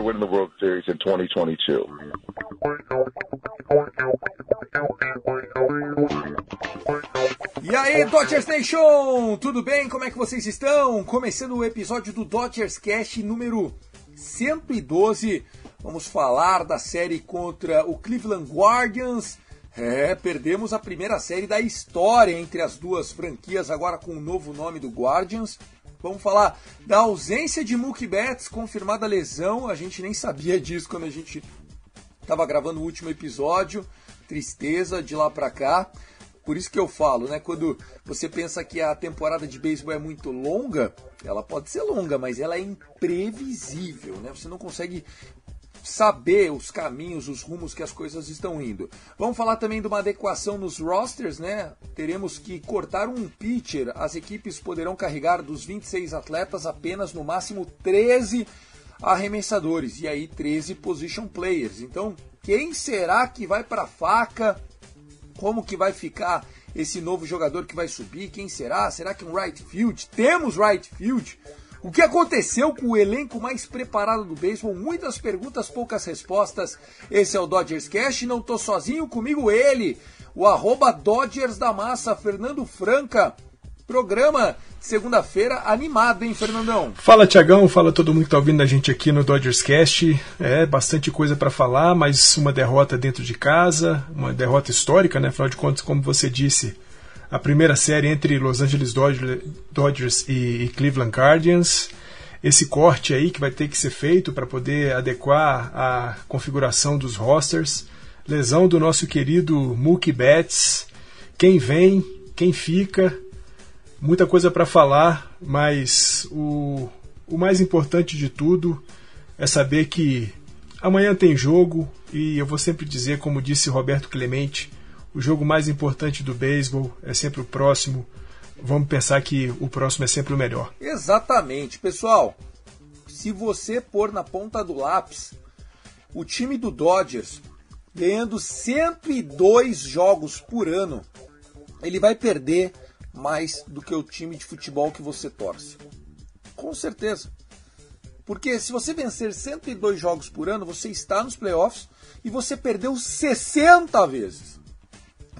We are winning the World Series in 2022. E aí, Dodgers Nation! Tudo bem? Como é que vocês estão? Começando o episódio do Dodgers Cast número 112. Vamos falar da série contra o Cleveland Guardians. É, perdemos a primeira série da história entre as duas franquias, agora com o novo nome do Guardians. Vamos falar da ausência de Mookie Betts, confirmada lesão. A gente nem sabia disso quando a gente estava gravando o último episódio. Tristeza de lá pra cá. Por isso que eu falo, né? Quando você pensa que a temporada de beisebol é muito longa, ela pode ser longa, mas ela é imprevisível, né? Você não consegue saber os caminhos, os rumos que as coisas estão indo. Vamos falar também de uma adequação nos rosters, né? Teremos que cortar um pitcher. As equipes poderão carregar dos 26 atletas apenas no máximo 13 arremessadores e aí 13 position players. Então, quem será que vai para faca? Como que vai ficar esse novo jogador que vai subir? Quem será? Será que um right field? Temos right field? O que aconteceu com o elenco mais preparado do beisebol? Muitas perguntas, poucas respostas. Esse é o Dodgers Cash. Não tô sozinho, comigo ele, o arroba Dodgers da Massa, Fernando Franca. Programa segunda-feira animado, hein, Fernandão? Fala Tiagão, fala todo mundo que tá ouvindo a gente aqui no Dodgers Cast. É bastante coisa para falar, mas uma derrota dentro de casa, uma derrota histórica, né? Afinal de contas, como você disse, a primeira série entre Los Angeles Dodgers, e Cleveland Guardians. Esse corte aí que vai ter que ser feito para poder adequar a configuração dos rosters. Lesão do nosso querido Mookie Betts. Quem vem, quem fica, muita coisa para falar, mas o, o mais importante de tudo é saber que amanhã tem jogo e eu vou sempre dizer, como disse Roberto Clemente, o jogo mais importante do beisebol é sempre o próximo. Vamos pensar que o próximo é sempre o melhor. Exatamente, pessoal. Se você pôr na ponta do lápis o time do Dodgers ganhando 102 jogos por ano, ele vai perder mais do que o time de futebol que você torce. Com certeza. Porque se você vencer 102 jogos por ano, você está nos playoffs e você perdeu 60 vezes.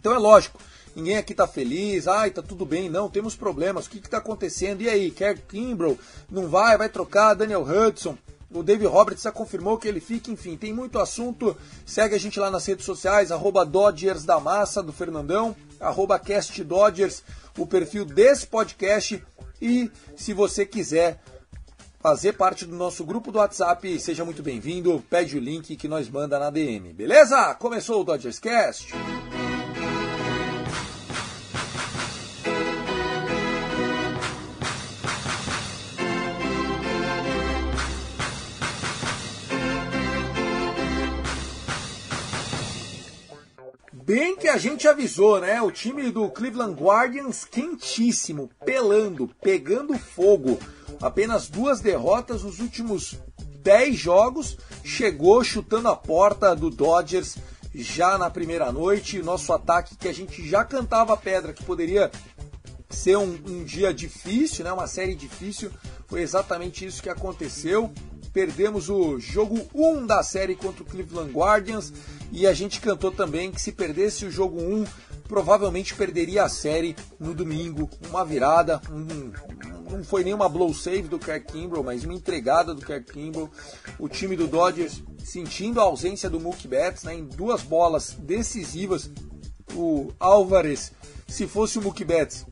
Então é lógico, ninguém aqui tá feliz, ai, tá tudo bem, não, temos problemas, o que que tá acontecendo? E aí, Kerr Kimbrough não vai, vai trocar, Daniel Hudson, o David Roberts já confirmou que ele fica, enfim, tem muito assunto. Segue a gente lá nas redes sociais, arroba Dodgers da Massa, do Fernandão, arroba Cast Dodgers, o perfil desse podcast. E se você quiser fazer parte do nosso grupo do WhatsApp, seja muito bem-vindo. Pede o link que nós manda na DM, beleza? Começou o Dodgers Cast. Bem que a gente avisou, né? O time do Cleveland Guardians quentíssimo, pelando, pegando fogo. Apenas duas derrotas nos últimos 10 jogos. Chegou chutando a porta do Dodgers já na primeira noite. Nosso ataque que a gente já cantava pedra que poderia ser um, um dia difícil, né? Uma série difícil. Foi exatamente isso que aconteceu. Perdemos o jogo 1 da série contra o Cleveland Guardians e a gente cantou também que se perdesse o jogo 1 provavelmente perderia a série no domingo. Uma virada, um, não foi nenhuma blow save do Kirk Kimbrell, mas uma entregada do Kirk Kimbrell. O time do Dodgers sentindo a ausência do Mookie Betts né, em duas bolas decisivas. O Álvares, se fosse o Mookie Betts,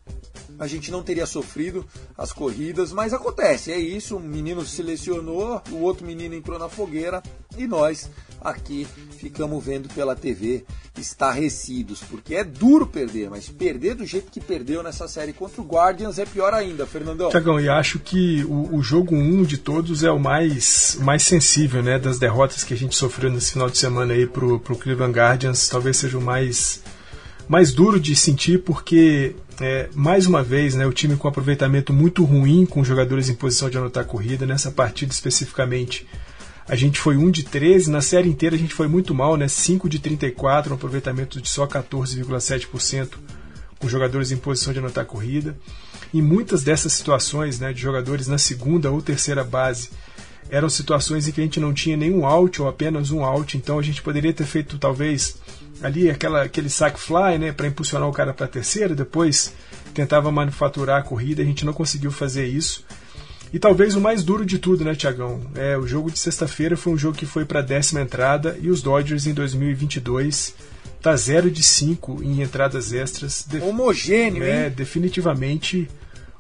a gente não teria sofrido as corridas, mas acontece, é isso. Um menino se lesionou, o outro menino entrou na fogueira e nós aqui ficamos vendo pela TV estarrecidos, porque é duro perder, mas perder do jeito que perdeu nessa série contra o Guardians é pior ainda, Fernandão. Tiagão, e acho que o, o jogo 1 um de todos é o mais, mais sensível, né, das derrotas que a gente sofreu nesse final de semana aí pro, pro Cleveland Guardians, talvez seja o mais mais duro de sentir porque é, mais uma vez né, o time com aproveitamento muito ruim com jogadores em posição de anotar corrida nessa partida especificamente a gente foi 1 de 13, na série inteira a gente foi muito mal, né? 5 de 34, um aproveitamento de só 14,7% com jogadores em posição de anotar corrida. E muitas dessas situações, né, de jogadores na segunda ou terceira base, eram situações em que a gente não tinha nenhum out ou apenas um out, então a gente poderia ter feito talvez ali aquela, aquele sack fly, né, para impulsionar o cara para a terceira, depois tentava manufaturar a corrida, a gente não conseguiu fazer isso. E talvez o mais duro de tudo, né, Tiagão? É, o jogo de sexta-feira foi um jogo que foi para a décima entrada e os Dodgers em 2022 tá 0 de 5 em entradas extras. Homogêneo, é, hein? definitivamente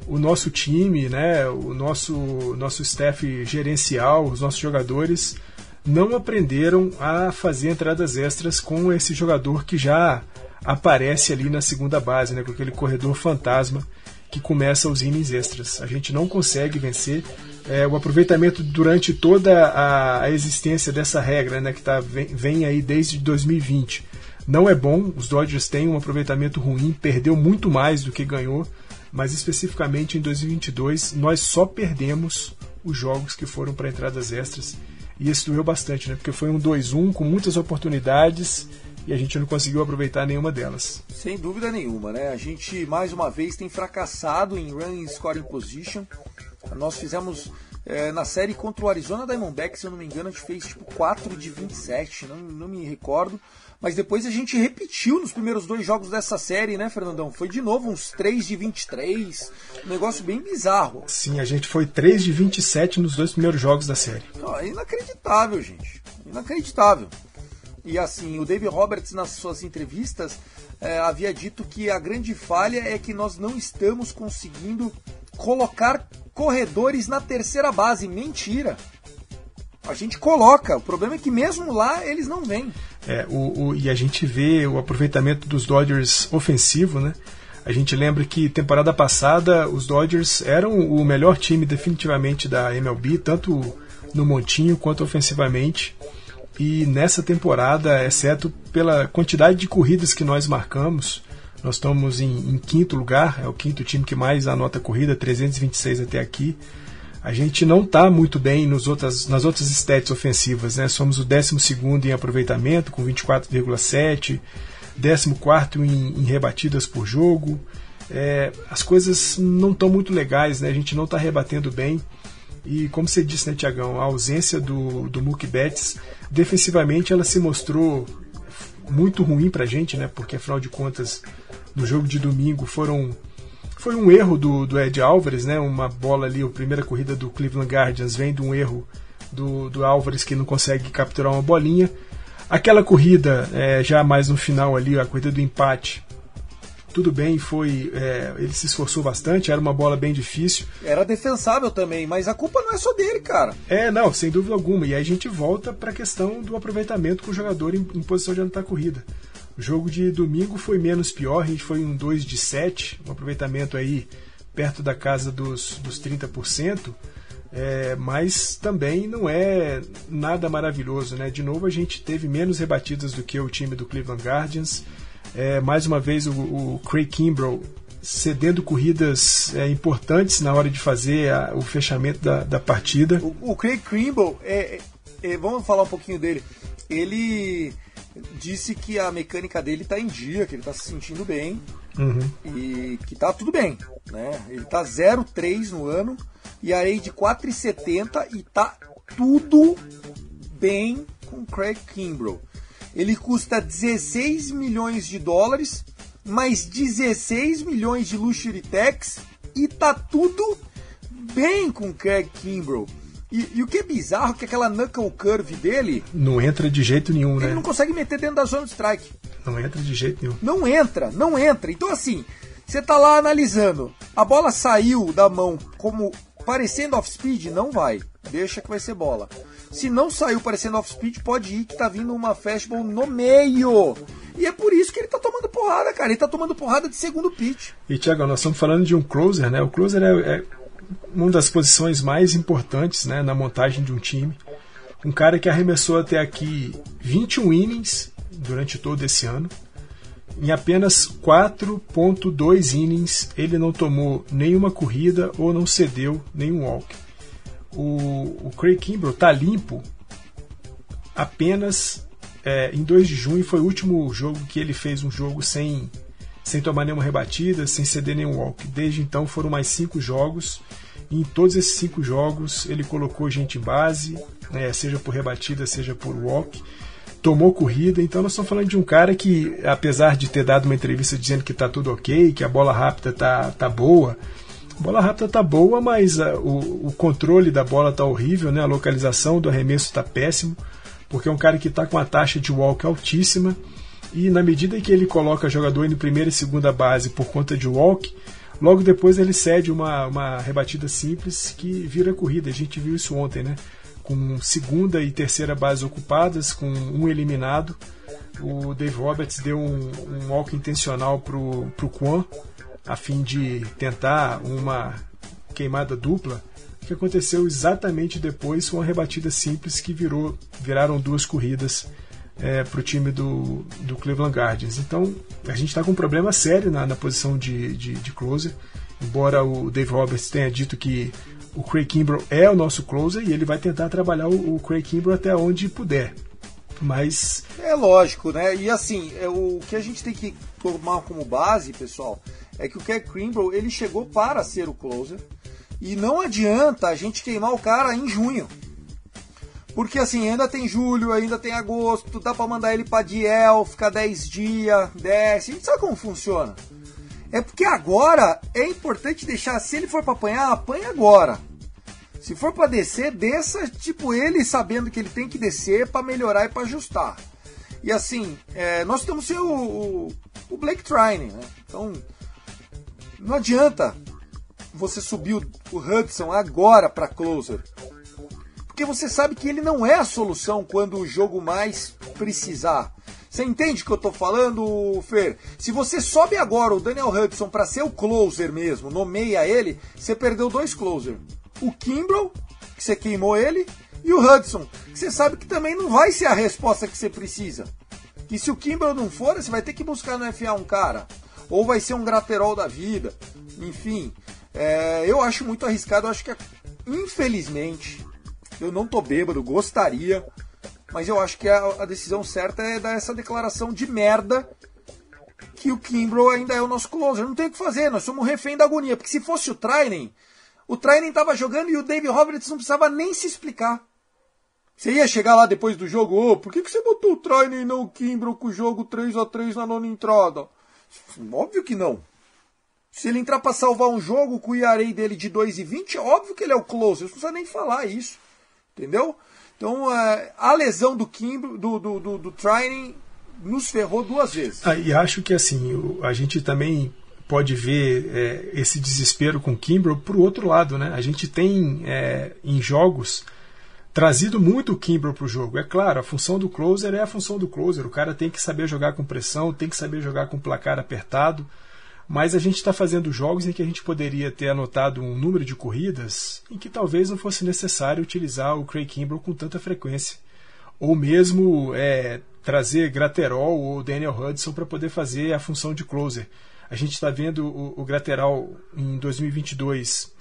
o nosso time, né, o nosso nosso staff gerencial, os nossos jogadores não aprenderam a fazer entradas extras com esse jogador que já aparece ali na segunda base, né, com aquele corredor fantasma que começa os innings extras. A gente não consegue vencer. É, o aproveitamento durante toda a, a existência dessa regra, né, que tá, vem, vem, aí desde 2020, não é bom. Os Dodgers têm um aproveitamento ruim, perdeu muito mais do que ganhou, mas especificamente em 2022 nós só perdemos os jogos que foram para entradas extras. E isso doeu bastante, né, porque foi um 2-1 com muitas oportunidades e a gente não conseguiu aproveitar nenhuma delas. Sem dúvida nenhuma, né? A gente mais uma vez tem fracassado em running scoring position. Nós fizemos é, na série contra o Arizona Diamondbacks, se eu não me engano, a gente fez tipo 4 de 27, não, não me recordo. Mas depois a gente repetiu nos primeiros dois jogos dessa série, né, Fernandão? Foi de novo uns 3 de 23, um negócio bem bizarro. Sim, a gente foi 3 de 27 nos dois primeiros jogos da série. é inacreditável, gente. Inacreditável. E assim, o David Roberts, nas suas entrevistas, é, havia dito que a grande falha é que nós não estamos conseguindo colocar corredores na terceira base. Mentira! A gente coloca, o problema é que mesmo lá eles não vêm. É, o, o, e a gente vê o aproveitamento dos Dodgers ofensivo, né? A gente lembra que temporada passada os Dodgers eram o melhor time definitivamente da MLB, tanto no montinho quanto ofensivamente. E nessa temporada, exceto pela quantidade de corridas que nós marcamos, nós estamos em, em, quinto lugar, é o quinto time que mais anota corrida, 326 até aqui. A gente não está muito bem nos outras, nas outras stats ofensivas, né? Somos o 12 em aproveitamento, com 24,7, 14 em, em rebatidas por jogo. É, as coisas não estão muito legais, né? A gente não está rebatendo bem. E como você disse, né, Tiagão, a ausência do, do Mookie Betts, defensivamente ela se mostrou muito ruim pra gente, né? Porque afinal de contas, no jogo de domingo foram foi um erro do, do Ed Álvares, né? Uma bola ali, a primeira corrida do Cleveland Guardians vem de um erro do, do Álvares que não consegue capturar uma bolinha. Aquela corrida, é, já mais no final ali, a corrida do empate, tudo bem, foi. É, ele se esforçou bastante, era uma bola bem difícil. Era defensável também, mas a culpa não é só dele, cara. É, não, sem dúvida alguma. E aí a gente volta para a questão do aproveitamento com o jogador em, em posição de anotar corrida. O jogo de domingo foi menos pior, a gente foi um 2 de 7, um aproveitamento aí perto da casa dos, dos 30%. É, mas também não é nada maravilhoso, né? De novo, a gente teve menos rebatidas do que o time do Cleveland Guardians. É, mais uma vez o, o Craig Kimbrell cedendo corridas é, importantes na hora de fazer a, o fechamento da, da partida. O, o Craig Kimbrell, é, é, vamos falar um pouquinho dele. Ele disse que a mecânica dele está em dia, que ele está se sentindo bem uhum. e que tá tudo bem. Né? Ele tá 0,3 no ano e a de 4,70 e tá tudo bem com Craig Kimbrell. Ele custa 16 milhões de dólares mais 16 milhões de luxury tax e tá tudo bem com Craig Kimbrough. E, e, o que é bizarro é que aquela knuckle curve dele. Não entra de jeito nenhum, ele né? Ele não consegue meter dentro da zona de strike. Não entra de jeito nenhum. Não entra, não entra. Então, assim, você tá lá analisando. A bola saiu da mão como parecendo off-speed? Não vai. Deixa que vai ser bola. Se não saiu parecendo off-speed, pode ir que tá vindo uma fastball no meio. E é por isso que ele tá tomando porrada, cara. Ele tá tomando porrada de segundo pitch. E, Thiago, nós estamos falando de um closer, né? O closer é, é uma das posições mais importantes né, na montagem de um time. Um cara que arremessou até aqui 21 innings durante todo esse ano. Em apenas 4.2 innings, ele não tomou nenhuma corrida ou não cedeu nenhum walk. O, o Craig Kimbrell está limpo apenas é, em 2 de junho. Foi o último jogo que ele fez um jogo sem, sem tomar nenhuma rebatida, sem ceder nenhum walk. Desde então foram mais cinco jogos. Em todos esses cinco jogos ele colocou gente base, né, seja por rebatida, seja por walk tomou corrida, então nós estamos falando de um cara que, apesar de ter dado uma entrevista dizendo que está tudo ok, que a bola rápida tá, tá boa, a bola rápida tá boa, mas a, o, o, controle da bola tá horrível, né? a localização do arremesso está péssimo, porque é um cara que está com uma taxa de walk altíssima, e na medida que ele coloca jogador em primeira e segunda base por conta de walk, logo depois ele cede uma, uma rebatida simples que vira corrida. A gente viu isso ontem, né? com segunda e terceira base ocupadas, com um eliminado. O Dave Roberts deu um, um walk intencional para o Quan, a fim de tentar uma queimada dupla, que aconteceu exatamente depois com uma rebatida simples que virou, viraram duas corridas é, para o time do, do Cleveland Guardians. Então a gente está com um problema sério na, na posição de, de, de closer, embora o Dave Roberts tenha dito que o Craig Kimbrough é o nosso closer e ele vai tentar trabalhar o, o Craig Kimbrough até onde puder. Mas. É lógico, né? E assim, é, o que a gente tem que tomar como base, pessoal, é que o Craig Kimbrough ele chegou para ser o closer. E não adianta a gente queimar o cara em junho. Porque assim, ainda tem julho, ainda tem agosto, dá para mandar ele para Diel, ficar 10 dias, desce. A gente sabe como funciona. É porque agora é importante deixar, se ele for para apanhar, apanha agora. Se for para descer, desça, tipo, ele sabendo que ele tem que descer para melhorar e para ajustar. E assim, é, nós temos ser o, o, Blake Trine, né? Então, não adianta você subir o, o Hudson agora para closer. Porque você sabe que ele não é a solução quando o jogo mais precisar. Você entende o que eu tô falando, Fer? Se você sobe agora o Daniel Hudson para ser o closer mesmo, nomeia ele, você perdeu dois closer. O Kimbrough, que você queimou ele, e o Hudson, que você sabe que também não vai ser a resposta que você precisa. E se o Kimbrough não for, você vai ter que buscar no FA um cara. Ou vai ser um graterol da vida. Enfim, é, eu acho muito arriscado. Eu acho que, infelizmente, eu não tô bêbado, gostaria mas eu acho que a, a decisão certa é dar essa declaração de merda que o Kimbrough ainda é o nosso closer. Não tem o que fazer, nós somos refém da agonia. Porque se fosse o Trainen, o Trainen estava jogando e o David Roberts não precisava nem se explicar. Você ia chegar lá depois do jogo, ô, oh, por que, que você botou o Trainen e não o Kimbrough com o jogo 3 a 3 na nona entrada? Óbvio que não. Se ele entrar para salvar um jogo com o IAREI dele de 2 e 20, óbvio que ele é o closer. Não precisa nem falar isso. Entendeu? Então, é, a lesão do Kim, do, do, do, do nos ferrou duas vezes. Ah, e acho que assim, a gente também pode ver é, esse desespero com o Kimbrough para o outro lado. Né? A gente tem é, em jogos trazido muito o Kimbrough para o jogo. É claro, a função do closer é a função do closer. O cara tem que saber jogar com pressão, tem que saber jogar com placar apertado mas a gente está fazendo jogos em que a gente poderia ter anotado um número de corridas em que talvez não fosse necessário utilizar o Craig Kimbrell com tanta frequência. Ou mesmo é, trazer Graterol ou Daniel Hudson para poder fazer a função de closer. A gente está vendo o, o Graterol em 2022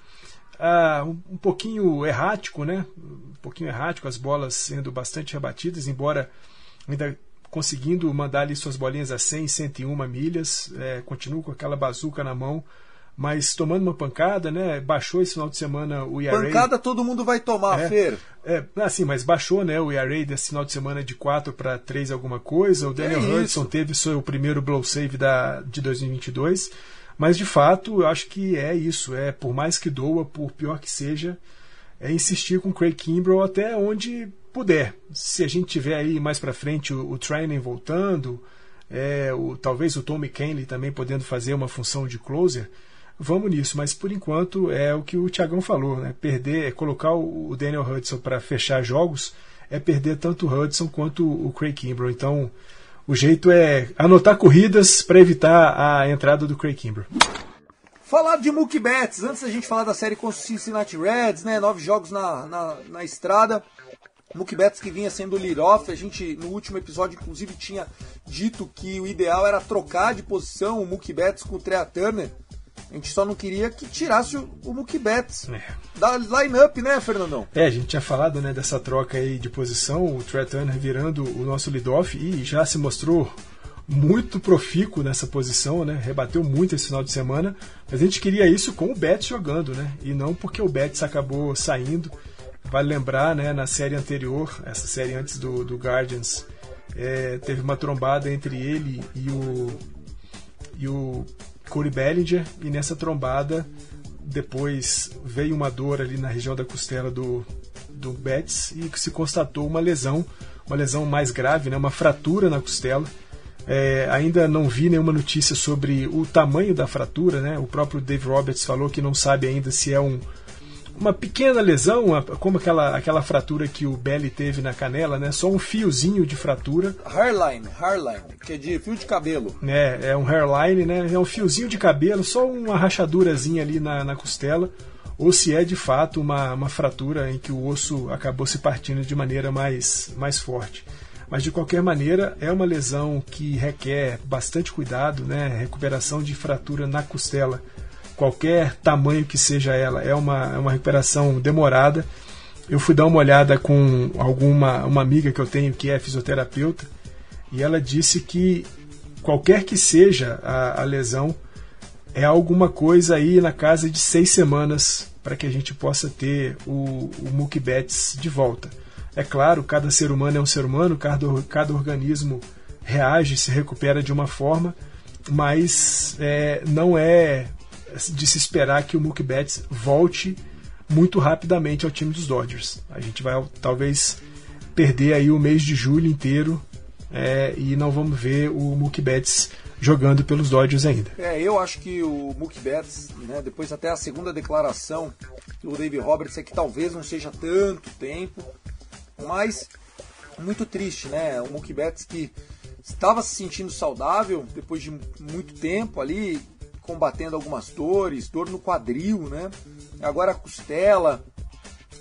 ah, um, um pouquinho errático, né? Um pouquinho errático, as bolas sendo bastante rebatidas, embora ainda conseguindo mandar ali suas bolinhas a 100, 101 milhas, é, continua com aquela bazuca na mão, mas tomando uma pancada, né? Baixou esse final de semana o ERA. Pancada todo mundo vai tomar, É. Fer. É, assim, mas baixou, né, o ERA desse final de semana de 4 para 3 alguma coisa. O Daniel isso. Hudson teve seu primeiro blow save da, de 2022. Mas, de fato, eu acho que é isso. É, por mais que doa, por pior que seja, é insistir com o Craig Kimbrell até onde puder. Se a gente tiver aí mais para frente o, o Trinan voltando, é, o, talvez o Tommy Kenley também podendo fazer uma função de closer, vamos nisso. Mas por enquanto é o que o Thiagão falou, né? Perder, é colocar o, Daniel Hudson para fechar jogos é perder tanto o Hudson quanto o Craig Kimbrell. Então o jeito é anotar corridas para evitar a entrada do Craig Kimbrell. Falar de Mookie Betts, antes da gente falar da série com Cincinnati Reds, né? Nove jogos na, na, na estrada. Mookie Betts que vinha sendo lead-off, a gente no último episódio inclusive tinha dito que o ideal era trocar de posição o Mookie Betts com o Trea Turner. A gente só não queria que tirasse o, o É. da line-up, né, Fernandão? É, a gente tinha falado né, dessa troca aí de posição, o Trey Turner virando o nosso lead-off e já se mostrou muito profícuo nessa posição, né? Rebateu muito esse final de semana, mas a gente queria isso com o Betts jogando, né? E não porque o Betts acabou saindo. Vale lembrar, né, na série anterior, essa série antes do, do Guardians, é, teve uma trombada entre ele e o, e o Corey Bellinger, e nessa trombada depois veio uma dor ali na região da costela do, do Betts e se constatou uma lesão, uma lesão mais grave, né, uma fratura na costela. É, ainda não vi nenhuma notícia sobre o tamanho da fratura, né? O próprio Dave Roberts falou que não sabe ainda se é um, uma pequena lesão, como aquela, aquela fratura que o Belly teve na canela, né? Só um fiozinho de fratura, Hairline, hairline, que é de fio de cabelo. né? É um hairline, né? É um fiozinho de cabelo, só uma rachadurazinha ali na, na costela, ou se é de fato uma, uma fratura em que o osso acabou se partindo de maneira mais, mais forte. Mas de qualquer maneira, é uma lesão que requer bastante cuidado, né? Recuperação de fratura na costela, qualquer tamanho que seja ela, é uma, é uma recuperação demorada. Eu fui dar uma olhada com alguma uma amiga que eu tenho que é fisioterapeuta e ela disse que qualquer que seja a, a lesão, é alguma coisa aí na casa de seis semanas para que a gente possa ter o, o de volta. É claro, cada ser humano é um ser humano, cada, cada organismo reage, se recupera de uma forma, mas é, não é de se esperar que o Mookie Betts volte muito rapidamente ao time dos Dodgers. A gente vai talvez perder aí o mês de julho inteiro é, e não vamos ver o Mookie Betts jogando pelos Dodgers ainda. É, eu acho que o Mookie Betts, né, depois até a segunda declaração do Dave Roberts é que talvez não seja tanto tempo, mas muito triste, né? O Mookie Betts que estava se sentindo saudável depois de muito tempo ali combatendo algumas dores, dor no quadril, né? Agora a costela.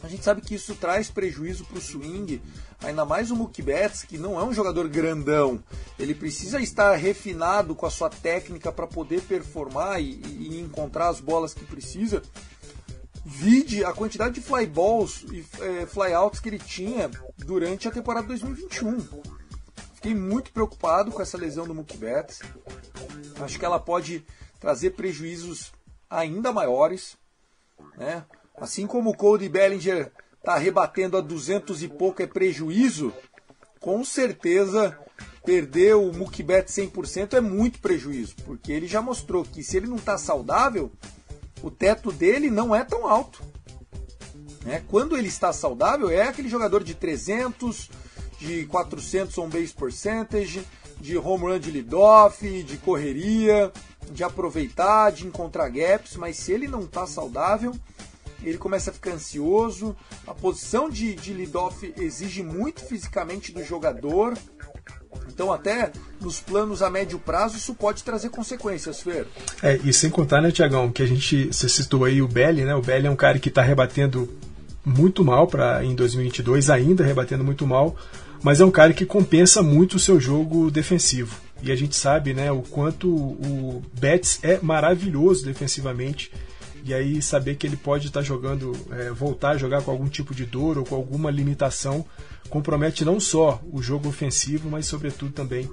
A gente sabe que isso traz prejuízo para o swing, ainda mais o Mookie Betts, que não é um jogador grandão. Ele precisa estar refinado com a sua técnica para poder performar e, e encontrar as bolas que precisa. Vide a quantidade de fly balls e é, flyouts que ele tinha durante a temporada 2021. Fiquei muito preocupado com essa lesão do Mookie Betts. Acho que ela pode trazer prejuízos ainda maiores, né? Assim como o Cody Bellinger está rebatendo a 200 e pouco é prejuízo, com certeza perder o Betts 100% é muito prejuízo, porque ele já mostrou que se ele não está saudável, o teto dele não é tão alto. Né? Quando ele está saudável, é aquele jogador de 300, de 400 on base percentage, de home run de leadoff, de correria, de aproveitar, de encontrar gaps, mas se ele não está saudável, ele começa a ficar ansioso. A posição de, de leadoff exige muito fisicamente do jogador. Então, até nos planos a médio prazo, isso pode trazer consequências, Fer. É, e sem contar, né, Tiagão, que a gente, você citou aí o Belly, né? O Belly é um cara que está rebatendo muito mal para em 2022, ainda rebatendo muito mal, mas é um cara que compensa muito o seu jogo defensivo. E a gente sabe, né, o quanto o Betts é maravilhoso defensivamente. E aí saber que ele pode estar jogando, é, voltar a jogar com algum tipo de dor ou com alguma limitação, compromete não só o jogo ofensivo, mas sobretudo também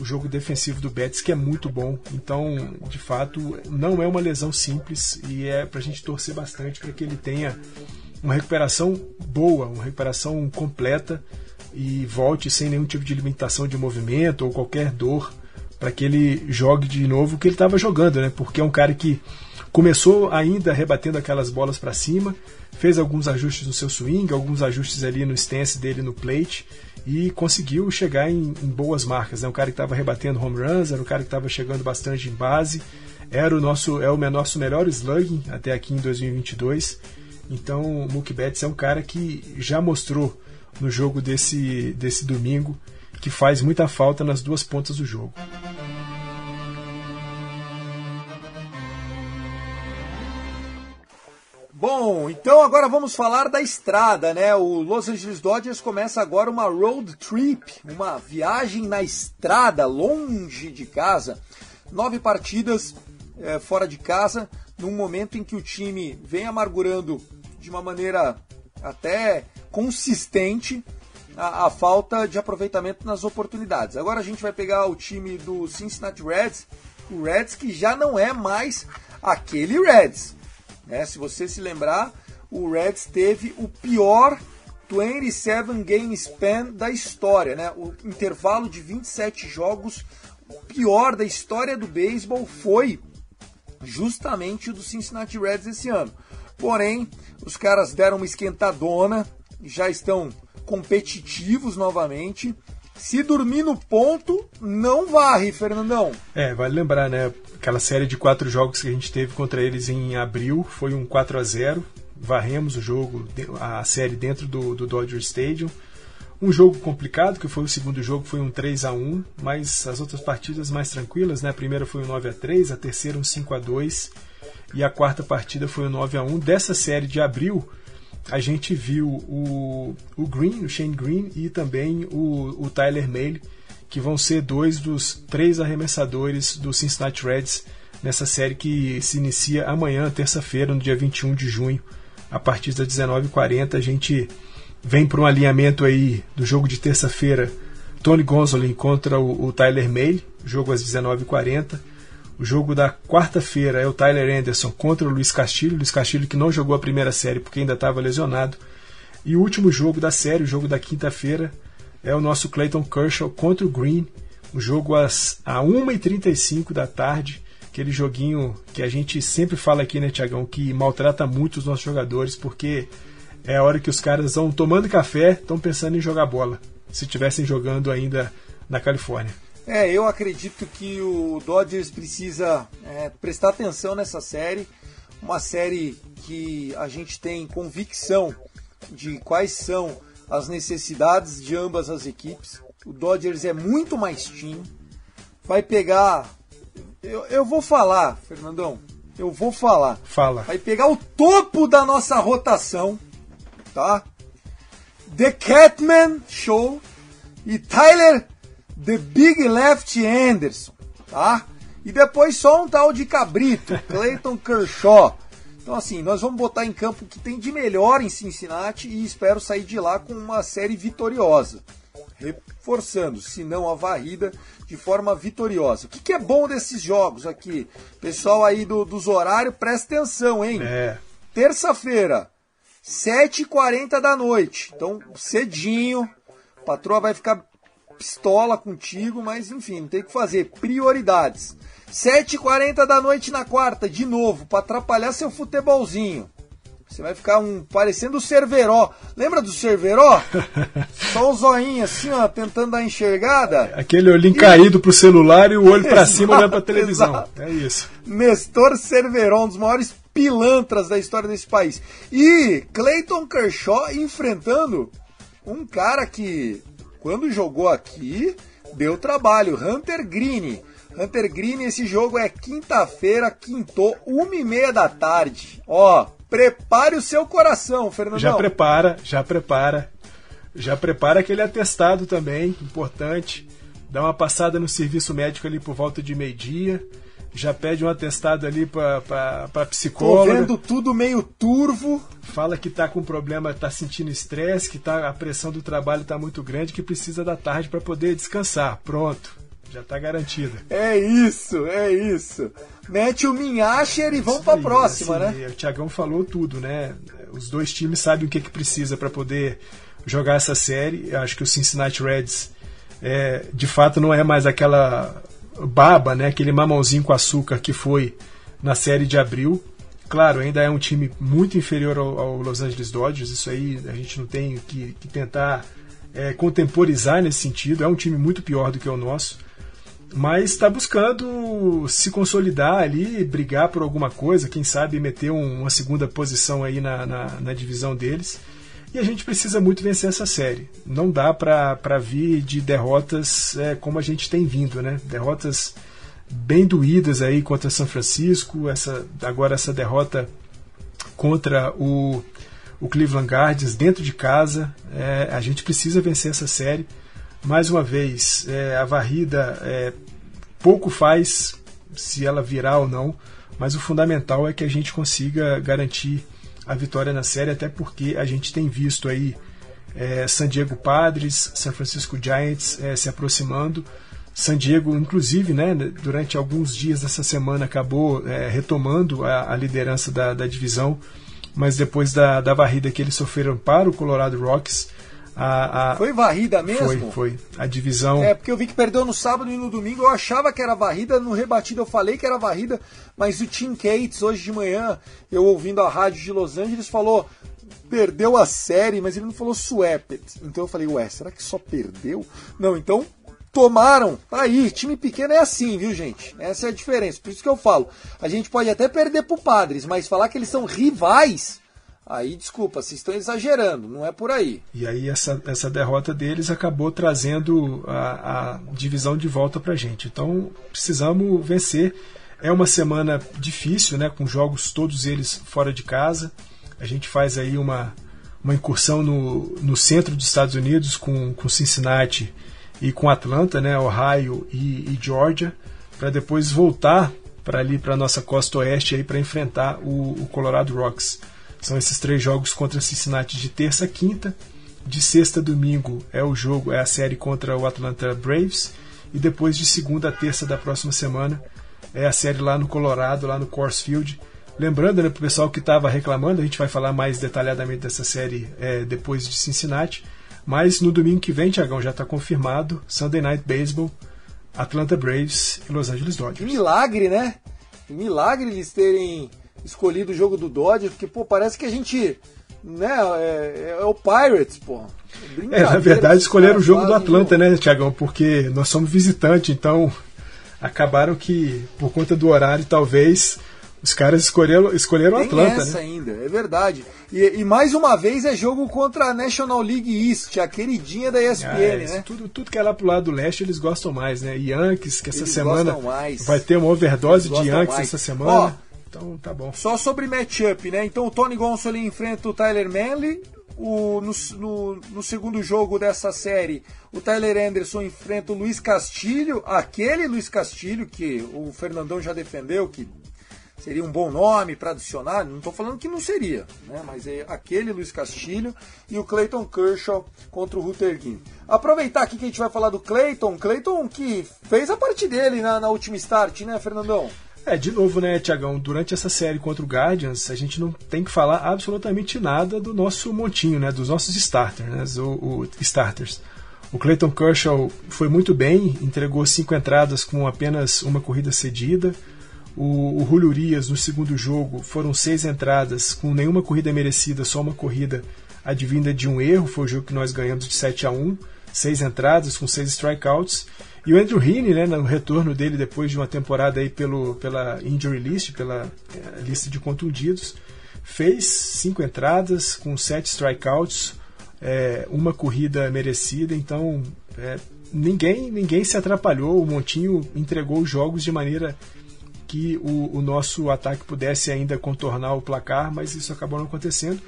o jogo defensivo do Betis, que é muito bom. Então, de fato, não é uma lesão simples e é para a gente torcer bastante para que ele tenha uma recuperação boa, uma recuperação completa e volte sem nenhum tipo de limitação de movimento ou qualquer dor para que ele jogue de novo o que ele estava jogando, né? Porque é um cara que começou ainda rebatendo aquelas bolas para cima, fez alguns ajustes no seu swing, alguns ajustes ali no stance dele no plate e conseguiu chegar em, em boas marcas. É né? um cara que estava rebatendo home runs, era um cara que estava chegando bastante em base, era o nosso é o nosso melhor slugging até aqui em 2022. Então, o Mookie Betts é um cara que já mostrou no jogo desse, desse domingo que faz muita falta nas duas pontas do jogo. Bom, então agora vamos falar da estrada, né? O Los Angeles Dodgers começa agora uma road trip, uma viagem na estrada, longe de casa. Nove partidas é, fora de casa, num momento em que o time vem amargurando de uma maneira até consistente a, a, falta de aproveitamento nas oportunidades. Agora a gente vai pegar o time do Cincinnati Reds, o Reds que já não é mais aquele Reds. Né? Se você se lembrar, o Reds teve o pior 27 game span da história, né? O intervalo de 27 jogos, pior da história do beisebol foi justamente o do Cincinnati Reds esse ano. Porém, os caras deram uma esquentadona, já estão competitivos novamente. Se dormir no ponto, não varre, Fernandão. É, vale lembrar, né? Aquela série de quatro jogos que a gente teve contra eles em abril foi um 4 a 0 Varremos o jogo, a série dentro do, do Dodger Stadium. Um jogo complicado, que foi o segundo jogo, foi um 3 a 1 mas as outras partidas mais tranquilas, né? A primeira foi um 9 a 3 a terceira um 5 a 2 e a quarta partida foi um 9 a 1 Dessa série de abril, a gente viu o, o Green, o Shane Green e também o, o Tyler Mayle, que vão ser dois dos três arremessadores do Cincinnati Reds nessa série que se inicia amanhã, terça-feira, no dia 21 de junho, a partir das 19h40. A gente vem para um alinhamento aí do jogo de terça-feira, Tony Gonsolin contra o, o Tyler Mayle, jogo às 19h40. O jogo da quarta-feira é o Tyler Anderson contra o Luiz Castilho. Luiz Castilho que não jogou a primeira série porque ainda estava lesionado. E o último jogo da série, o jogo da quinta-feira, é o nosso Clayton Kershaw contra o Green. O jogo às a 1h35 da tarde. Aquele joguinho que a gente sempre fala aqui, né, Tiagão, que maltrata muito os nossos jogadores porque é a hora que os caras estão tomando café, estão pensando em jogar bola. Se estivessem jogando ainda na Califórnia. É, eu acredito que o Dodgers precisa é, prestar atenção nessa série. Uma série que a gente tem convicção de quais são as necessidades de ambas as equipes. O Dodgers é muito mais time. Vai pegar. Eu, eu vou falar, Fernandão. Eu vou falar. Fala. Vai pegar o topo da nossa rotação, tá? The Catman Show e Tyler The Big Left Anderson, tá? E depois só um tal de cabrito, Clayton Kershaw. Então assim, nós vamos botar em campo o que tem de melhor em Cincinnati e espero sair de lá com uma série vitoriosa. Reforçando, se não a varrida, de forma vitoriosa. O que, que é bom desses jogos aqui? Pessoal aí do, dos horários, presta atenção, hein? É. Terça-feira, 7h40 da noite. Então, cedinho. A patroa vai ficar pistola contigo, mas enfim, não tem o que fazer. Prioridades. 7h40 da noite na quarta, de novo, para atrapalhar seu futebolzinho. Você vai ficar um parecendo o Cerveró. Lembra do Cerveró? Só o zoinho assim, ó, tentando dar enxergada. Aquele olhinho e... caído pro celular e o olho para cima olhando pra televisão. Exato. É isso. Nestor Cerveró, um dos maiores pilantras da história desse país. E Clayton Kershaw enfrentando um cara que quando jogou aqui, deu trabalho. Hunter Green. Hunter Green, esse jogo é quinta-feira, quintou, uma e meia da tarde. Ó, prepare o seu coração, Fernando. Já prepara, já prepara. Já prepara aquele atestado também, importante. Dá uma passada no serviço médico ali por volta de meio-dia já pede um atestado ali para psicóloga. Tô vendo tudo meio turvo. Fala que tá com problema, tá sentindo estresse, que tá, a pressão do trabalho tá muito grande, que precisa da tarde para poder descansar. Pronto. Já tá garantida. É isso, é isso. Mete o Minhacher e vamos pra próxima, assim, né? O Thiagão falou tudo, né? Os dois times sabem o que, que precisa para poder jogar essa série. Eu acho que o Cincinnati Reds, é, de fato, não é mais aquela baba, né? Aquele mamãozinho com açúcar que foi na série de abril. Claro, ainda é um time muito inferior ao, ao Los Angeles Dodgers. Isso aí a gente não tem que, que tentar é, contemporizar nesse sentido. É um time muito pior do que o nosso mas está buscando se consolidar ali, brigar por alguma coisa, quem sabe meter um, uma segunda posição aí na, na, na, divisão deles. E a gente precisa muito vencer essa série. Não dá para vir de derrotas é, como a gente tem vindo, né? Derrotas bem doídas aí contra São Francisco, essa, agora essa derrota contra o, o Cleveland Guardians dentro de casa. É, a gente precisa vencer essa série mais uma vez, é, a varrida é, pouco faz se ela virar ou não, mas o fundamental é que a gente consiga garantir a vitória na série, até porque a gente tem visto aí é, San Diego Padres, San Francisco Giants é, se aproximando. San Diego, inclusive, né, durante alguns dias dessa semana acabou é, retomando a, a liderança da, da, divisão, mas depois da, da varrida que eles sofreram para o Colorado Rocks, a, a, foi varrida mesmo? Foi, foi. A divisão. É, porque eu vi que perdeu no sábado e no domingo. Eu achava que era varrida, no rebatido eu falei que era varrida, mas o Tim Cates, hoje de manhã, eu ouvindo a rádio de Los Angeles, falou. Perdeu a série, mas ele não falou swept. Então eu falei, ué, será que só perdeu? Não, então tomaram. Tá aí, time pequeno é assim, viu, gente? Essa é a diferença. Por isso que eu falo. A gente pode até perder pro Padres, mas falar que eles são rivais Aí, desculpa, vocês estão exagerando, não é por aí. E aí, essa, essa derrota deles acabou trazendo a, a divisão de volta pra gente. Então, precisamos vencer. É uma semana difícil, né? Com jogos todos eles fora de casa. A gente faz aí uma, uma incursão no, no centro dos Estados Unidos com, com Cincinnati e com Atlanta, né? Ohio e, e Georgia, para depois voltar para ali para nossa costa oeste aí para enfrentar o, o Colorado Rocks. São esses três jogos contra Cincinnati de terça a quinta. De sexta a domingo é o jogo, é a série contra o Atlanta Braves. E depois de segunda a terça da próxima semana é a série lá no Colorado, lá no Coors Field. Lembrando, né, para o pessoal que estava reclamando, a gente vai falar mais detalhadamente dessa série é, depois de Cincinnati. Mas no domingo que vem, Tiagão, já está confirmado Sunday Night Baseball, Atlanta Braves e Los Angeles Dodgers. Milagre, né? Milagre eles terem escolhido o jogo do Dodgers, porque, pô, parece que a gente. Né, é, é o Pirates, pô. É, na verdade, escolheram o jogo do Atlanta, né, Tiagão? Porque nós somos visitante, então acabaram que, por conta do horário, talvez os caras escolheram, escolheram Tem Atlanta, essa né? ainda, é verdade. E, e, mais uma vez é jogo contra a National League East, a queridinha da ESPN, ah, é, né? Tudo, tudo que é lá pro lado do leste eles gostam mais, né? Yankees, que essa eles semana vai ter uma overdose de Yankees mais. essa semana. Ó, então tá bom. Só sobre matchup, né? Então o Tony Gonsolin enfrenta o Tyler Manley. O, no, no, no, segundo jogo dessa série, o Tyler Anderson enfrenta o Luiz Castilho, aquele Luiz Castilho que o Fernandão já defendeu, que seria um bom nome para adicionar. Não estou falando que não seria, né? mas é aquele Luiz Castilho e o Clayton Kershaw contra o Ruther Guin. Aproveitar aqui que a gente vai falar do Clayton, Clayton que fez a parte dele na, na última start, né, Fernandão? É, de novo, né, Tiagão? Durante essa série contra o Guardians, a gente não tem que falar absolutamente nada do nosso montinho, né? Dos nossos starters, né? O, o starters. O Clayton Kershaw foi muito bem, entregou cinco entradas com apenas uma corrida cedida. O, o Julio Urias, no segundo jogo, foram seis entradas com nenhuma corrida merecida, só uma corrida advinda de um erro. Foi o jogo que nós ganhamos de 7 a 1 Seis entradas com seis strikeouts. E o Andrew Heaney, né, no retorno dele depois de uma temporada aí pelo, pela injury list, pela é, lista de contundidos, fez cinco entradas com sete strikeouts, é, uma corrida merecida. Então é, ninguém ninguém se atrapalhou. O Montinho entregou os jogos de maneira que o, o nosso ataque pudesse ainda contornar o placar, mas isso acabou não acontecendo.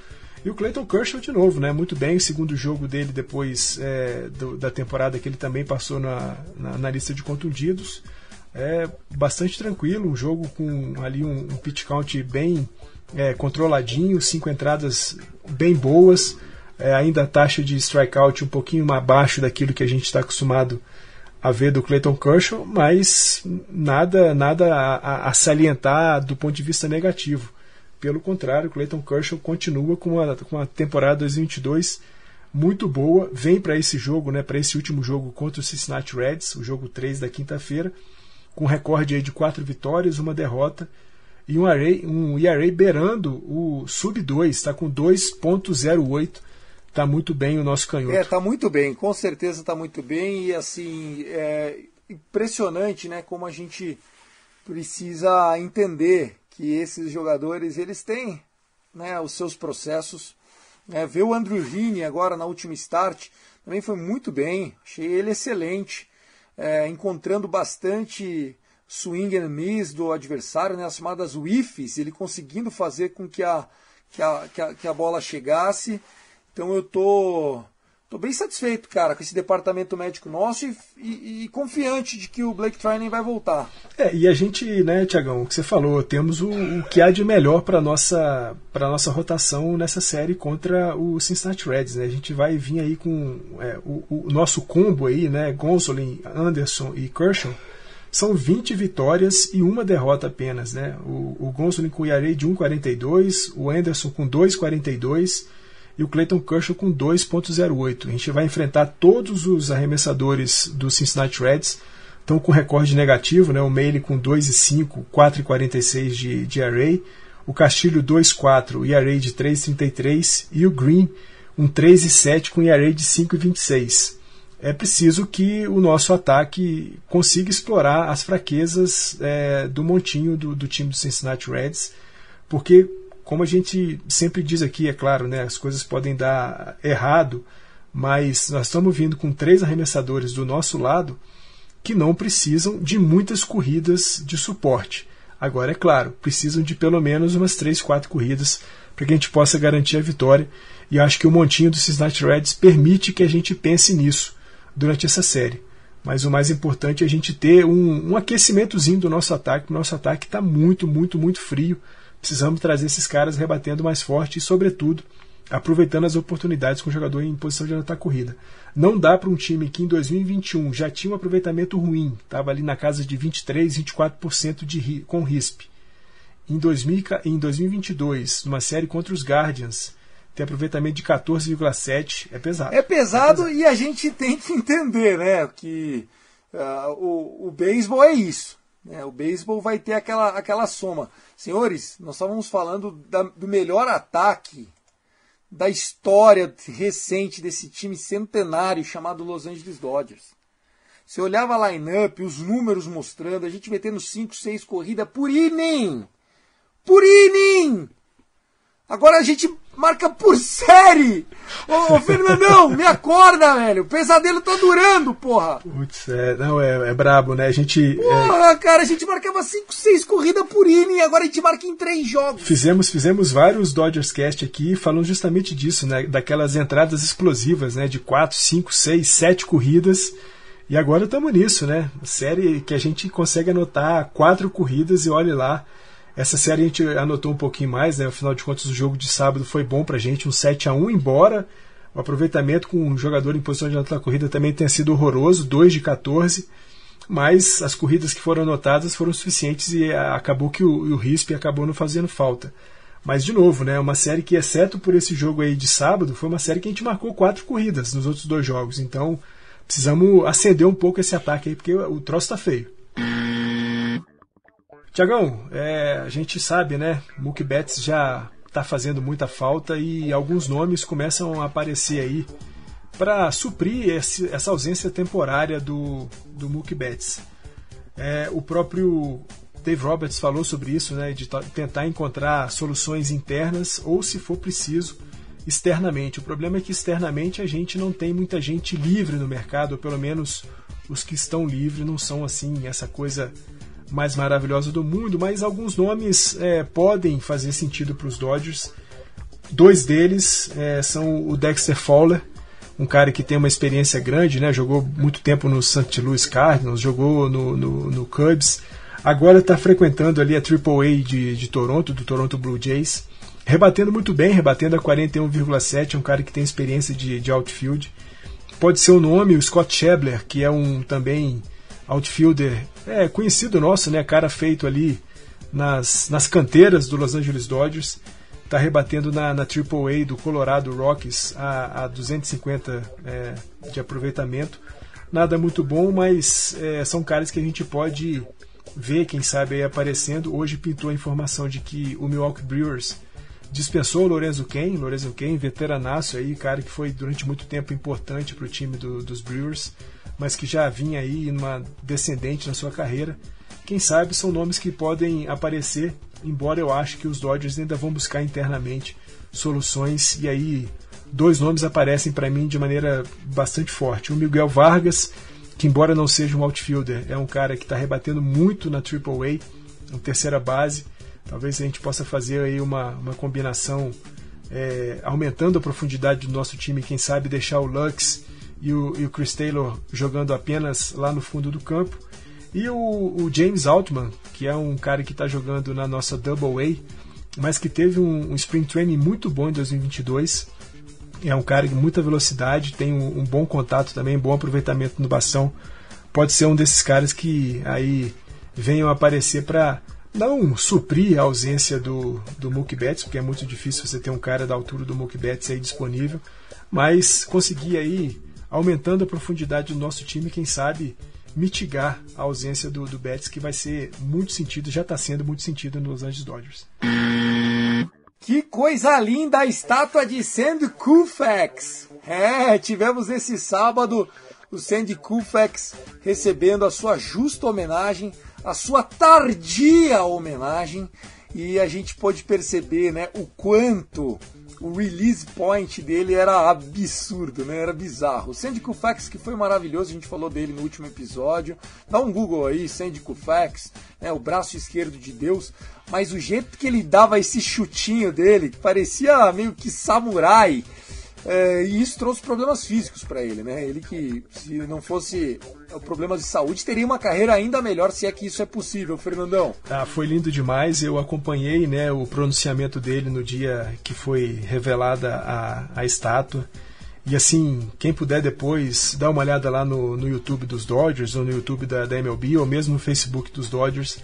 E o Clayton Kershaw de novo, né? Muito bem, segundo jogo dele depois é, do, da temporada que ele também passou na, na, na, lista de contundidos. É bastante tranquilo, um jogo com ali um, um pitch count bem é, controladinho, cinco entradas bem boas, é, ainda a taxa de strikeout um pouquinho abaixo daquilo que a gente está acostumado a ver do Clayton Kershaw, mas nada, nada a, a, salientar do ponto de vista negativo. Pelo contrário, Clayton Kershaw continua com a, com a temporada 2022 muito boa, vem para esse jogo, né, para esse último jogo contra o Cincinnati Reds, o jogo 3 da quinta-feira, com recorde de quatro vitórias, uma derrota e um ERA, um ERA beirando o sub-2, está com 2.08 Tá muito bem o nosso canhoto. É, tá muito bem, com certeza tá muito bem. E assim, é impressionante, né, como a gente precisa entender que esses jogadores, eles têm né, os seus processos. Né? Ver o Andrew Rini agora na última start também foi muito bem. Achei ele excelente, é, encontrando bastante swing and miss do adversário, né, as chamadas whiffs, ele conseguindo fazer com que a, que a, que a, que a bola chegasse. Então eu tô, tô bem satisfeito, cara, com esse departamento médico nosso e, e, e confiante de que o Blake Trinan vai voltar. É, e a gente, né, Tiagão, o que você falou, temos o, o que há de melhor para nossa para nossa rotação nessa série contra o Cincinnati Reds, né? A gente vai vir aí com é, o, o, nosso combo aí, né, Gonsolin, Anderson e Kershaw, são 20 vitórias e uma derrota apenas, né? O, o Gonsolin com o Yarei de 1,42, o Anderson com 2,42 e o Clayton Kershaw com 2.08. A gente vai enfrentar todos os arremessadores do Cincinnati Reds, estão com recorde negativo, né? o Meile com 2.5, 4.46 de, de array, o Castilho 2.4 e de 3.33 e o Green um 3.7 com array de 5.26. É preciso que o nosso ataque consiga explorar as fraquezas é, do montinho do, do time do Cincinnati Reds, porque como a gente sempre diz aqui, é claro, né, as coisas podem dar errado, mas nós estamos vindo com três arremessadores do nosso lado que não precisam de muitas corridas de suporte. Agora, é claro, precisam de pelo menos umas três, quatro corridas para que a gente possa garantir a vitória. E acho que o montinho do Cincinnati Reds permite que a gente pense nisso durante essa série. Mas o mais importante é a gente ter um, um aquecimentozinho do nosso ataque. O nosso ataque está muito, muito, muito frio. Precisamos trazer esses caras rebatendo mais forte e, sobretudo, aproveitando as oportunidades com o jogador em posição de anotar corrida. Não dá para um time que em 2021 já tinha um aproveitamento ruim, estava ali na casa de 23, 24% de, com RISP. Em, 2000, em 2022, numa série contra os Guardians, tem aproveitamento de 14,7, é pesado. É pesado, é pesado e a gente tem que entender, né, que uh, o, o beisebol é isso. Né? O beisebol vai ter aquela, aquela soma. Senhores, nós estávamos falando da, do melhor ataque da história recente desse time centenário chamado Los Angeles Dodgers. Você olhava a line-up, os números mostrando, a gente metendo 5, 6 corridas por inning! Por inning! Agora a gente marca por série. Ô, ô Fernandão, me acorda, velho. O pesadelo tá durando, porra. Putz, é, não, é, é brabo, né? A gente. É, porra, é... cara, a gente marcava 5, 6 corridas por inning, agora a gente marca em 3 jogos. Fizemos, fizemos vários Dodgers Cast aqui falando justamente disso, né? Daquelas entradas explosivas, né? De 4, 5, 6, 7 corridas. E agora estamos nisso, né? Série que a gente consegue anotar quatro corridas e olhe lá. Essa série a gente anotou um pouquinho mais, né? Afinal de contas, o jogo de sábado foi bom pra gente, um 7 a 1 embora o aproveitamento com um jogador em posição de anotar corrida também tenha sido horroroso, 2 de 14, mas as corridas que foram anotadas foram suficientes e acabou que o, o RISP acabou não fazendo falta. Mas, de novo, né, uma série que, exceto por esse jogo aí de sábado, foi uma série que a gente marcou quatro corridas nos outros dois jogos. Então, precisamos acender um pouco esse ataque aí, porque o troço tá feio. Tiagão, é, a gente sabe, né? Mookie Betts já está fazendo muita falta e alguns nomes começam a aparecer aí para suprir esse, essa ausência temporária do, do Mookie Betts. É, o próprio Dave Roberts falou sobre isso, né, de tentar encontrar soluções internas ou, se for preciso, externamente. O problema é que externamente a gente não tem muita gente livre no mercado, ou pelo menos os que estão livres não são assim essa coisa mais maravilhosa do mundo, mas alguns nomes é, podem fazer sentido para os Dodgers. Dois deles é, são o Dexter Fowler, um cara que tem uma experiência grande, né? jogou muito tempo no St. Louis Cardinals, jogou no, no, no Cubs, agora está frequentando ali a AAA de, de Toronto, do Toronto Blue Jays, rebatendo muito bem, rebatendo a 41,7, é um cara que tem experiência de, de outfield. pode ser o nome, o Scott Schebler, que é um também outfielder é, conhecido nosso, né? Cara feito ali nas, nas canteiras do Los Angeles Dodgers. Está rebatendo na, na AAA do Colorado Rockies a, a 250 é, de aproveitamento. Nada muito bom, mas é, são caras que a gente pode ver, quem sabe, aí aparecendo. Hoje pintou a informação de que o Milwaukee Brewers dispensou o Lorenzo Ken, Lorenzo Ken, veteranaço aí, cara que foi durante muito tempo importante para o time do, dos Brewers, mas que já vinha aí numa descendente na sua carreira. Quem sabe são nomes que podem aparecer, embora eu acho que os Dodgers ainda vão buscar internamente soluções e aí dois nomes aparecem para mim de maneira bastante forte. O Miguel Vargas, que embora não seja um outfielder, é um cara que está rebatendo muito na AAA, uma terceira base Talvez a gente possa fazer aí uma, uma combinação é, aumentando a profundidade do nosso time, quem sabe deixar o Lux e o, e o Chris Taylor jogando apenas lá no fundo do campo. E o, o James Altman, que é um cara que está jogando na nossa Double A, mas que teve um, um Spring Training muito bom em 2022. É um cara de muita velocidade, tem um, um bom contato também, bom aproveitamento no bastão. Pode ser um desses caras que aí venham aparecer para não suprir a ausência do, do Mookie Betts, porque é muito difícil você ter um cara da altura do Mookie Betts aí disponível, mas conseguir aí, aumentando a profundidade do nosso time, quem sabe mitigar a ausência do, do Betts, que vai ser muito sentido, já está sendo muito sentido nos Angeles Dodgers. Que coisa linda a estátua de Sandy Koufax! É, tivemos esse sábado o Sandy Koufax recebendo a sua justa homenagem a sua tardia homenagem e a gente pôde perceber né, o quanto o release point dele era absurdo, né? Era bizarro. O Sandy Koufax, que foi maravilhoso, a gente falou dele no último episódio. Dá um Google aí, Sandy Koufax, né? o braço esquerdo de Deus. Mas o jeito que ele dava esse chutinho dele, que parecia meio que samurai, é, e isso trouxe problemas físicos para ele, né? Ele que, se não fosse o problema de saúde, teria uma carreira ainda melhor, se é que isso é possível, Fernandão. Ah, foi lindo demais. Eu acompanhei né, o pronunciamento dele no dia que foi revelada a, a estátua. E assim, quem puder depois, dá uma olhada lá no, no YouTube dos Dodgers, ou no YouTube da, da MLB, ou mesmo no Facebook dos Dodgers.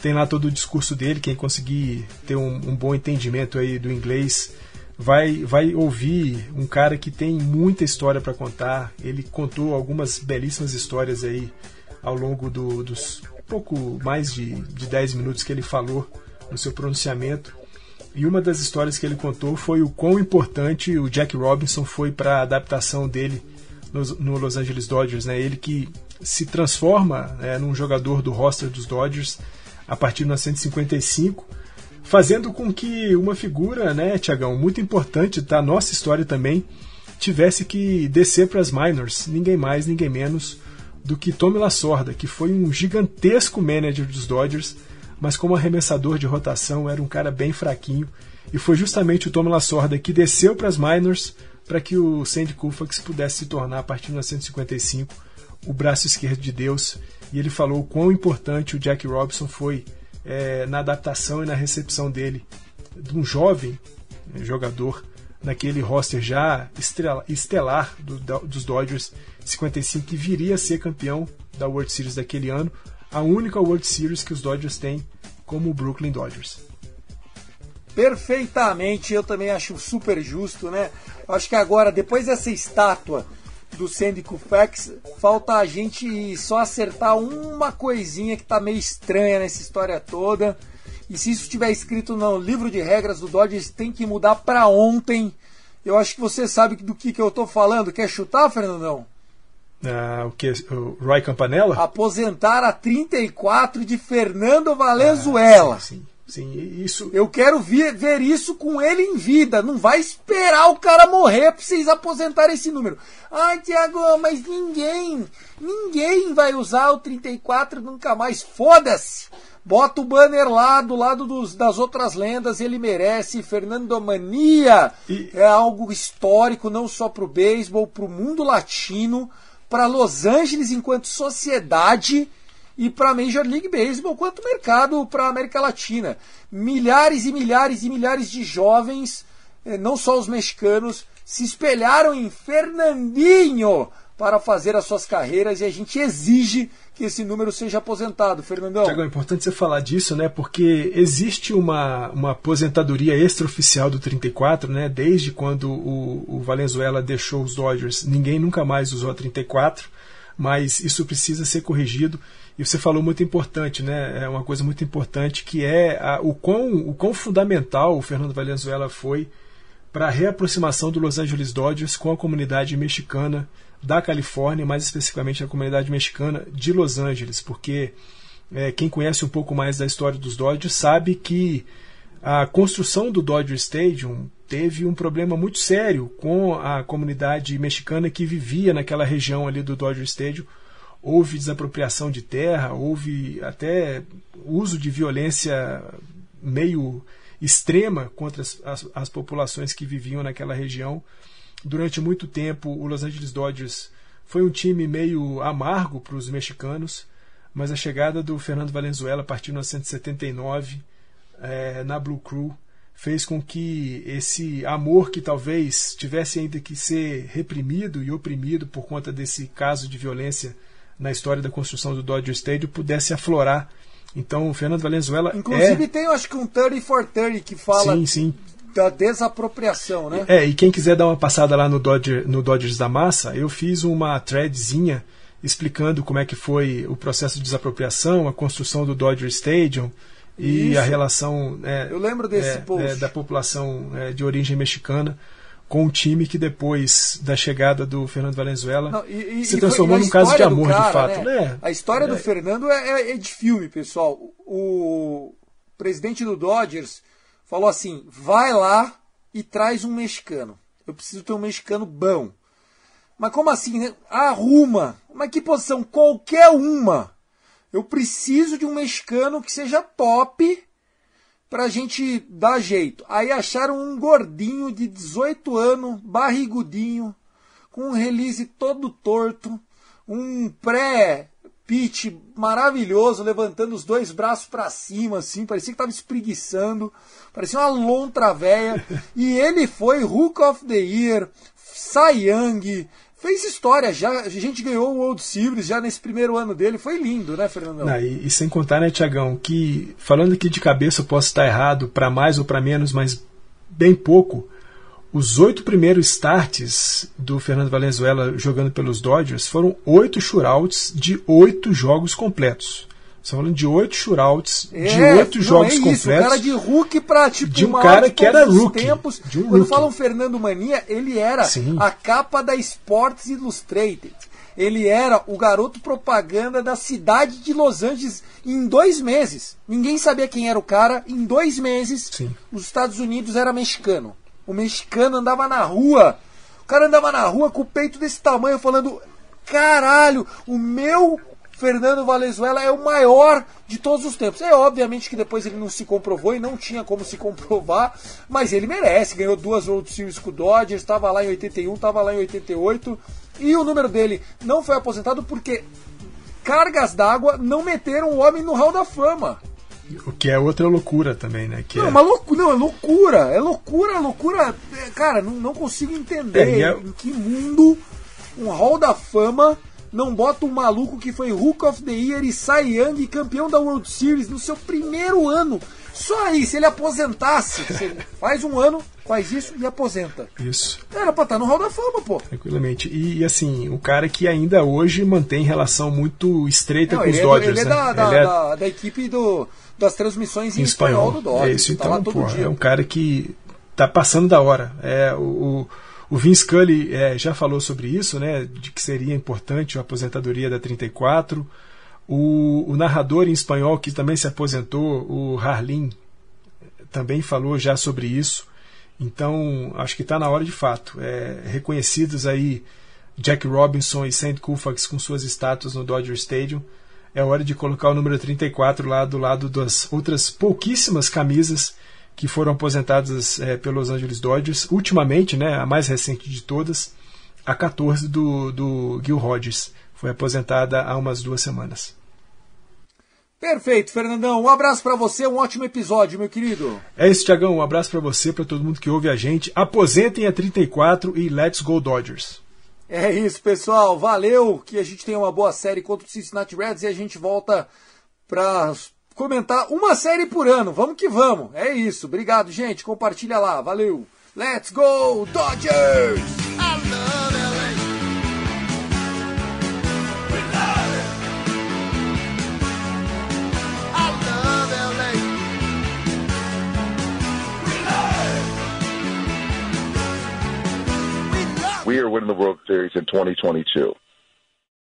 Tem lá todo o discurso dele, quem conseguir ter um, um bom entendimento aí do inglês vai, vai ouvir um cara que tem muita história para contar. Ele contou algumas belíssimas histórias aí ao longo do, dos pouco mais de, de 10 minutos que ele falou no seu pronunciamento. E uma das histórias que ele contou foi o quão importante o Jack Robinson foi para a adaptação dele no, no, Los Angeles Dodgers. Né? Ele que se transforma né, num jogador do roster dos Dodgers a partir de 1955 fazendo com que uma figura, né, Tiagão, muito importante da nossa história também, tivesse que descer para as minors, ninguém mais, ninguém menos do que Tommy Lasorda, que foi um gigantesco manager dos Dodgers, mas como arremessador de rotação era um cara bem fraquinho, e foi justamente o Tommy Lasorda que desceu para as minors para que o Sandy Koufax pudesse se tornar, a partir de 1955, o braço esquerdo de Deus, e ele falou o quão importante o Jack Robinson foi é, na adaptação e na recepção dele de um jovem jogador naquele roster já estelar do, dos Dodgers 55 que viria a ser campeão da World Series daquele ano, a única World Series que os Dodgers têm como o Brooklyn Dodgers. Perfeitamente, eu também acho super justo, né? Acho que agora, depois dessa estátua do Sandy Koufax, falta a gente só acertar uma coisinha que tá meio estranha nessa história toda. E se isso estiver escrito no livro de regras do Dodgers, tem que mudar para ontem. Eu acho que você sabe do que, que eu tô falando. Quer chutar, Fernandão? Ah, o que? O Roy Campanella? Aposentar a 34 de Fernando Valenzuela. Ah, sim, sim. Sim, isso. Eu quero ver, ver isso com ele em vida. Não vai esperar o cara morrer pra vocês aposentarem esse número. Ai, Tiago, mas ninguém, ninguém vai usar o 34 nunca mais. Foda-se! Bota o banner lá do lado dos, das outras lendas, ele merece. Fernando Mania e... é algo histórico, não só pro beisebol, pro mundo latino, para Los Angeles enquanto sociedade e para a Major League Baseball quanto mercado para a América Latina. Milhares e milhares e milhares de jovens eh, não só os mexicanos, se espelharam em Fernandinho para fazer as suas carreiras e a gente exige que esse número seja aposentado, Fernandão. Tiago, é importante você falar disso, né? Porque existe uma, uma aposentadoria extraoficial do 34, né? Desde quando o, o Valenzuela deixou os Dodgers, ninguém nunca mais usou a 34, mas isso precisa ser corrigido. E você falou muito importante, né? É uma coisa muito importante que é a, o, quão, o quão fundamental o Fernando Valenzuela foi para a reaproximação do Los Angeles Dodgers com a comunidade mexicana da Califórnia, mais especificamente a comunidade mexicana de Los Angeles, porque é, quem conhece um pouco mais da história dos Dodgers sabe que a construção do Dodger Stadium teve um problema muito sério com a comunidade mexicana que vivia naquela região ali do Dodger Stadium. Houve desapropriação de terra, houve até uso de violência meio extrema contra as, as, as populações que viviam naquela região. Durante muito tempo, o Los Angeles Dodgers foi um time meio amargo para os mexicanos, mas a chegada do Fernando Valenzuela a partir de 1979 é, na Blue Crew fez com que esse amor que talvez tivesse ainda que ser reprimido e oprimido por conta desse caso de violência na história da construção do Dodger Stadium pudesse aflorar. Então, o Fernando Valenzuela Inclusive é... tem, acho que um 30 for 30 que fala sim, sim da desapropriação, né? É, e quem quiser dar uma passada lá no, Dodger, no Dodgers da Massa, eu fiz uma threadzinha explicando como é que foi o processo de desapropriação, a construção do Dodger Stadium e Isso. a relação é, eu lembro desse é. É, da população é, de origem mexicana com o time que depois da chegada do Fernando Valenzuela Não, e, se transformou num caso de amor cara, de fato. Né? né? A história do é. Fernando é, é, de filme, pessoal. O presidente do Dodgers falou assim: vai lá e traz um mexicano. Eu preciso ter um mexicano bom. Mas como assim? Né? Arruma. Mas que posição? Qualquer uma. Eu preciso de um mexicano que seja top pra gente dar jeito. Aí acharam um gordinho de 18 anos, barrigudinho, com um release todo torto, um pré pitch maravilhoso, levantando os dois braços para cima, assim, parecia que estava espreguiçando, parecia uma lontra véia. e ele foi Hook of the Year, Cy Young, fez história já. A gente ganhou o World Series já nesse primeiro ano dele. Foi lindo, né, Fernandão? Não, e, e, sem contar, né, Tiagão, que falando aqui de cabeça eu posso estar errado para mais ou para menos, mas bem pouco. Os oito primeiros starts do Fernando Valenzuela jogando pelos Dodgers foram oito shootouts de oito jogos completos. Estamos falando de oito shootouts, é, de oito jogos é completos. Um cara de Hulk pra tipo de um cara que era rookie. Tempos. De um Quando rookie. falam Fernando Mania, ele era Sim. a capa da Sports Illustrated. Ele era o garoto propaganda da cidade de Los Angeles em dois meses. Ninguém sabia quem era o cara. Em dois meses, Sim. os Estados Unidos era mexicano. O mexicano andava na rua. O cara andava na rua com o peito desse tamanho, falando: caralho, o meu Fernando Valenzuela é o maior de todos os tempos. É obviamente que depois ele não se comprovou e não tinha como se comprovar, mas ele merece. Ganhou duas World Series com o Dodgers, estava lá em 81, estava lá em 88. E o número dele não foi aposentado porque cargas d'água não meteram o homem no Hall da Fama. O que é outra loucura também, né? Que não, é... uma loucura, não, é loucura. É loucura, loucura. É, cara, não, não consigo entender é, é... em que mundo um hall da fama não bota um maluco que foi Hook of the Year e Cy Young campeão da World Series no seu primeiro ano. Só aí, se ele aposentasse, se faz um ano, faz isso e aposenta. Isso. Era pra estar no Hall da Fama, pô. Tranquilamente. E, e assim, o cara que ainda hoje mantém relação muito estreita não, com os é Dodgers. ele é, né? da, da, ele é... Da, da, equipe do, das transmissões em, em espanhol. espanhol. do Dodgers. É isso, então, tá pô, é um cara que tá passando da hora. É, o, o Vince Scully é, já falou sobre isso, né? De que seria importante a aposentadoria da 34. O, o narrador em espanhol que também se aposentou, o Harlin, também falou já sobre isso. Então, acho que está na hora de fato. É, reconhecidos aí Jack Robinson e St. Koufax com suas estátuas no Dodger Stadium, é hora de colocar o número 34 lá do lado das outras pouquíssimas camisas que foram aposentadas é, pelos Angeles Dodgers. Ultimamente, né, a mais recente de todas, a 14 do, do Gil Hodges. Foi aposentada há umas duas semanas. Perfeito, Fernandão. Um abraço para você, um ótimo episódio, meu querido. É isso, Tiagão. Um abraço para você, para todo mundo que ouve a gente. Aposentem a 34 e let's go Dodgers. É isso, pessoal. Valeu. Que a gente tenha uma boa série contra o Cincinnati Reds e a gente volta para comentar uma série por ano. Vamos que vamos. É isso. Obrigado, gente. Compartilha lá. Valeu. Let's go Dodgers! We are winning the World Series in 2022.